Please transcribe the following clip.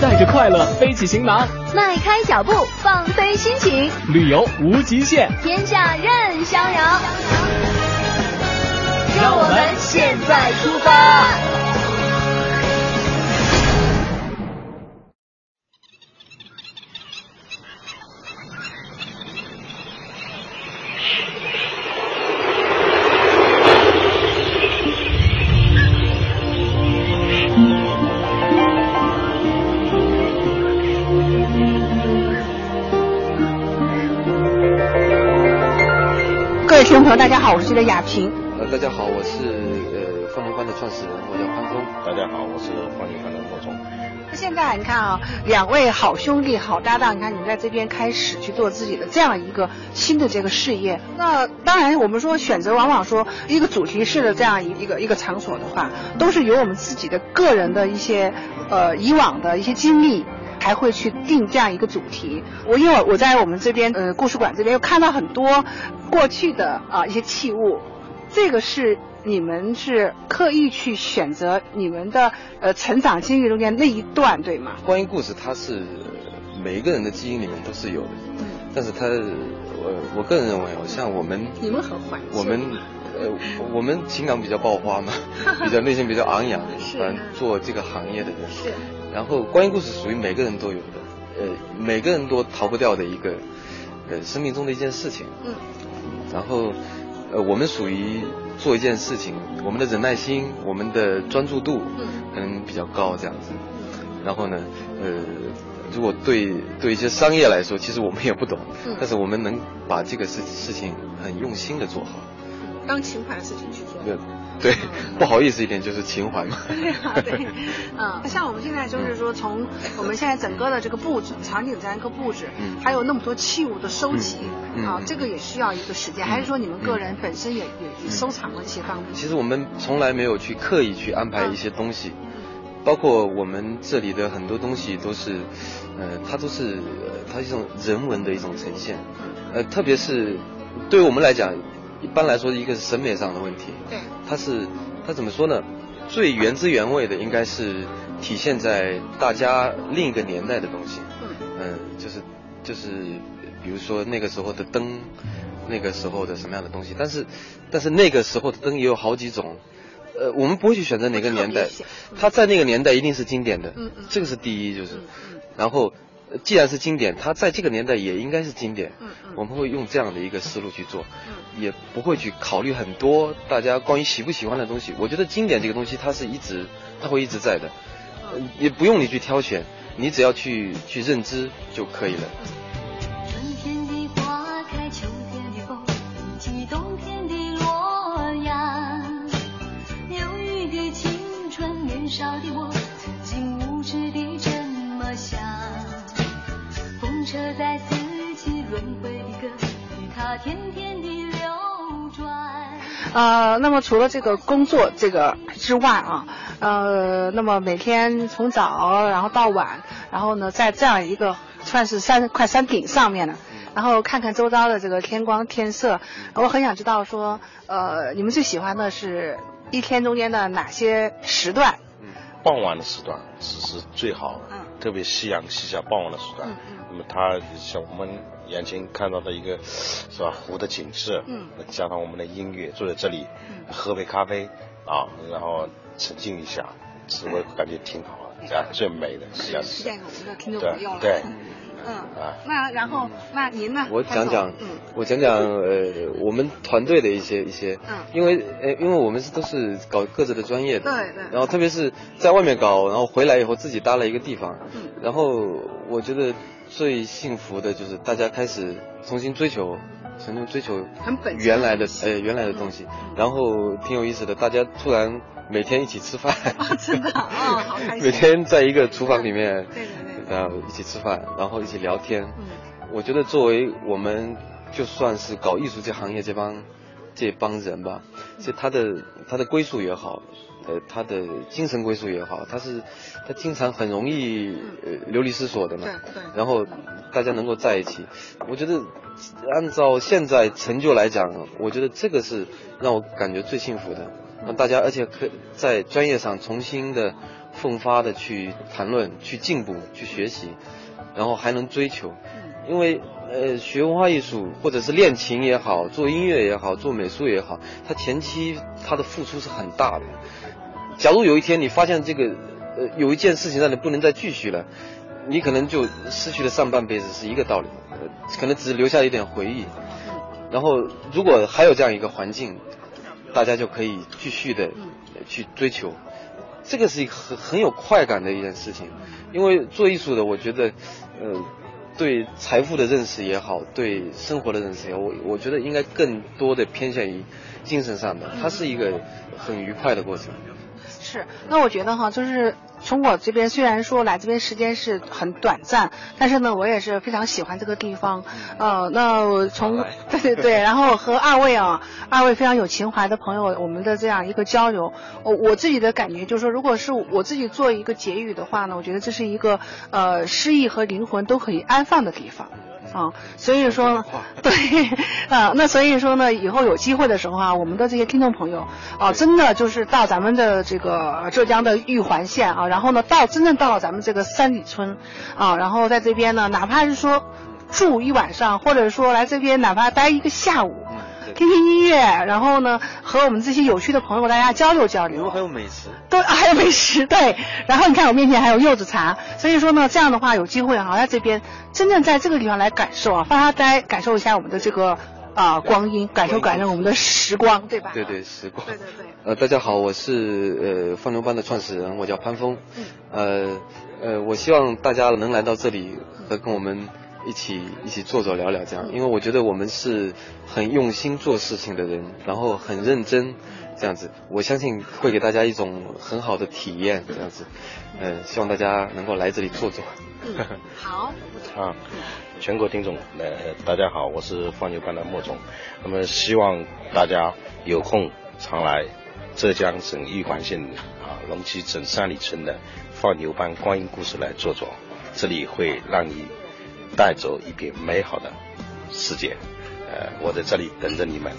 带着快乐背起行囊，迈开脚步放飞心情，旅游无极限，天下任逍遥。让我们现在出发。朋友，大家好，我是记者亚平。呃，大家好，我是呃方明帆的创始人，我叫潘峰。大家好，我是方明帆的莫聪。现在你看啊，两位好兄弟、好搭档，你看你们在这边开始去做自己的这样一个新的这个事业。那当然，我们说选择往往说一个主题式的这样一个一个场所的话，都是由我们自己的个人的一些呃以往的一些经历。还会去定这样一个主题。我因为我在我们这边呃故事馆这边又看到很多过去的啊一些器物，这个是你们是刻意去选择你们的呃成长经历中间那一段对吗？关于故事它是每一个人的基因里面都是有的，嗯，但是它我我个人认为哦，像我们你们很缓，我们呃我们情感比较爆发嘛，比较内心比较昂扬，是做这个行业的人是。然后，关于故事属于每个人都有的，呃，每个人都逃不掉的一个，呃，生命中的一件事情。嗯。然后，呃，我们属于做一件事情，我们的忍耐心，我们的专注度，嗯，可能比较高这样子。然后呢，呃，如果对对一些商业来说，其实我们也不懂，嗯，但是我们能把这个事事情很用心的做好，当情怀的事情去做。对。对，不好意思一点就是情怀嘛。对啊，对，嗯，像我们现在就是说，从我们现在整个的这个布置场景这样一个布置，嗯，还有那么多器物的收集，啊，这个也需要一个时间，还是说你们个人本身也也收藏了一些方面？其实我们从来没有去刻意去安排一些东西，包括我们这里的很多东西都是，呃，它都是它一种人文的一种呈现，呃，特别是对于我们来讲。一般来说，一个是审美上的问题。对。它是，它怎么说呢？最原汁原味的，应该是体现在大家另一个年代的东西。嗯。嗯，就是，就是，比如说那个时候的灯，那个时候的什么样的东西。但是，但是那个时候的灯也有好几种。呃，我们不会去选择哪个年代。它在那个年代一定是经典的。嗯嗯。这个是第一，就是。然后。既然是经典，它在这个年代也应该是经典。嗯嗯，我们会用这样的一个思路去做，嗯，也不会去考虑很多大家关于喜不喜欢的东西。我觉得经典这个东西，它是一直，它会一直在的，也不用你去挑选，你只要去去认知就可以了。在四季轮回的歌，它天天的流转。呃，那么除了这个工作这个之外啊，呃，那么每天从早然后到晚，然后呢，在这样一个算是山快山顶上面呢，然后看看周遭的这个天光天色，我很想知道说，呃，你们最喜欢的是一天中间的哪些时段？嗯，傍晚的时段是是最好，嗯，特别夕阳西下傍晚的时段。嗯那么它像我们眼前看到的一个，是吧？湖的景致，嗯，加上我们的音乐，坐在这里，喝杯咖啡，啊，然后沉浸一下，是我感觉挺好的，这样最美的是这样子。我们的听众朋友了。对。嗯啊，那然后那您呢？我讲讲，嗯，我讲讲呃，我们团队的一些一些，嗯，因为呃，因为我们是都是搞各自的专业的，对对，然后特别是在外面搞，然后回来以后自己搭了一个地方，嗯，然后我觉得。最幸福的就是大家开始重新追求，重新追求原来的呃原来的东西，然后挺有意思的，大家突然每天一起吃饭，真的啊，好开心。每天在一个厨房里面，对对对，然后一起吃饭，然后一起聊天。嗯，我觉得作为我们就算是搞艺术这行业这帮这帮人吧，其实他的他的归宿也好。呃，他的精神归宿也好，他是他经常很容易呃流离失所的嘛。对对。然后大家能够在一起，我觉得按照现在成就来讲，我觉得这个是让我感觉最幸福的。让大家而且可在专业上重新的奋发的去谈论、去进步、去学习，然后还能追求。因为呃，学文化艺术或者是练琴也好，做音乐也好，做美术也好，它前期它的付出是很大的。假如有一天你发现这个呃有一件事情让你不能再继续了，你可能就失去了上半辈子是一个道理，可能只留下一点回忆。然后如果还有这样一个环境，大家就可以继续的去追求，这个是一个很很有快感的一件事情。因为做艺术的，我觉得呃。对财富的认识也好，对生活的认识也好，我我觉得应该更多的偏向于精神上的，它是一个很愉快的过程。是，那我觉得哈，就是从我这边虽然说来这边时间是很短暂，但是呢，我也是非常喜欢这个地方。呃，那从对对对，然后和二位啊，二位非常有情怀的朋友，我们的这样一个交流，我我自己的感觉就是说，如果是我自己做一个结语的话呢，我觉得这是一个呃，诗意和灵魂都可以安放的地方。啊，所以说，对，啊，那所以说呢，以后有机会的时候啊，我们的这些听众朋友啊，真的就是到咱们的这个浙江的玉环县啊，然后呢，到真正到了咱们这个三里村啊，然后在这边呢，哪怕是说住一晚上，或者说来这边哪怕待一个下午。听听音乐，然后呢，和我们这些有趣的朋友大家交流交流。还有美食。对，还有美食，对。然后你看我面前还有柚子茶，所以说呢，这样的话有机会哈，在这边真正在这个地方来感受啊，发发呆，感受一下我们的这个啊光阴，感受感受我们的时光，对吧？对对，时光。对对对。呃，大家好，我是呃放牛班的创始人，我叫潘峰。嗯。呃呃，我希望大家能来到这里和跟我们。一起一起坐坐聊聊这样，因为我觉得我们是很用心做事情的人，然后很认真，这样子，我相信会给大家一种很好的体验，这样子，嗯，希望大家能够来这里坐坐。好。啊，全国听众，呃，大家好，我是放牛班的莫总，那么希望大家有空常来浙江省玉环县啊龙溪镇三里村的放牛班观音故事来坐坐，这里会让你。带走一片美好的世界，呃，我在这里等着你们。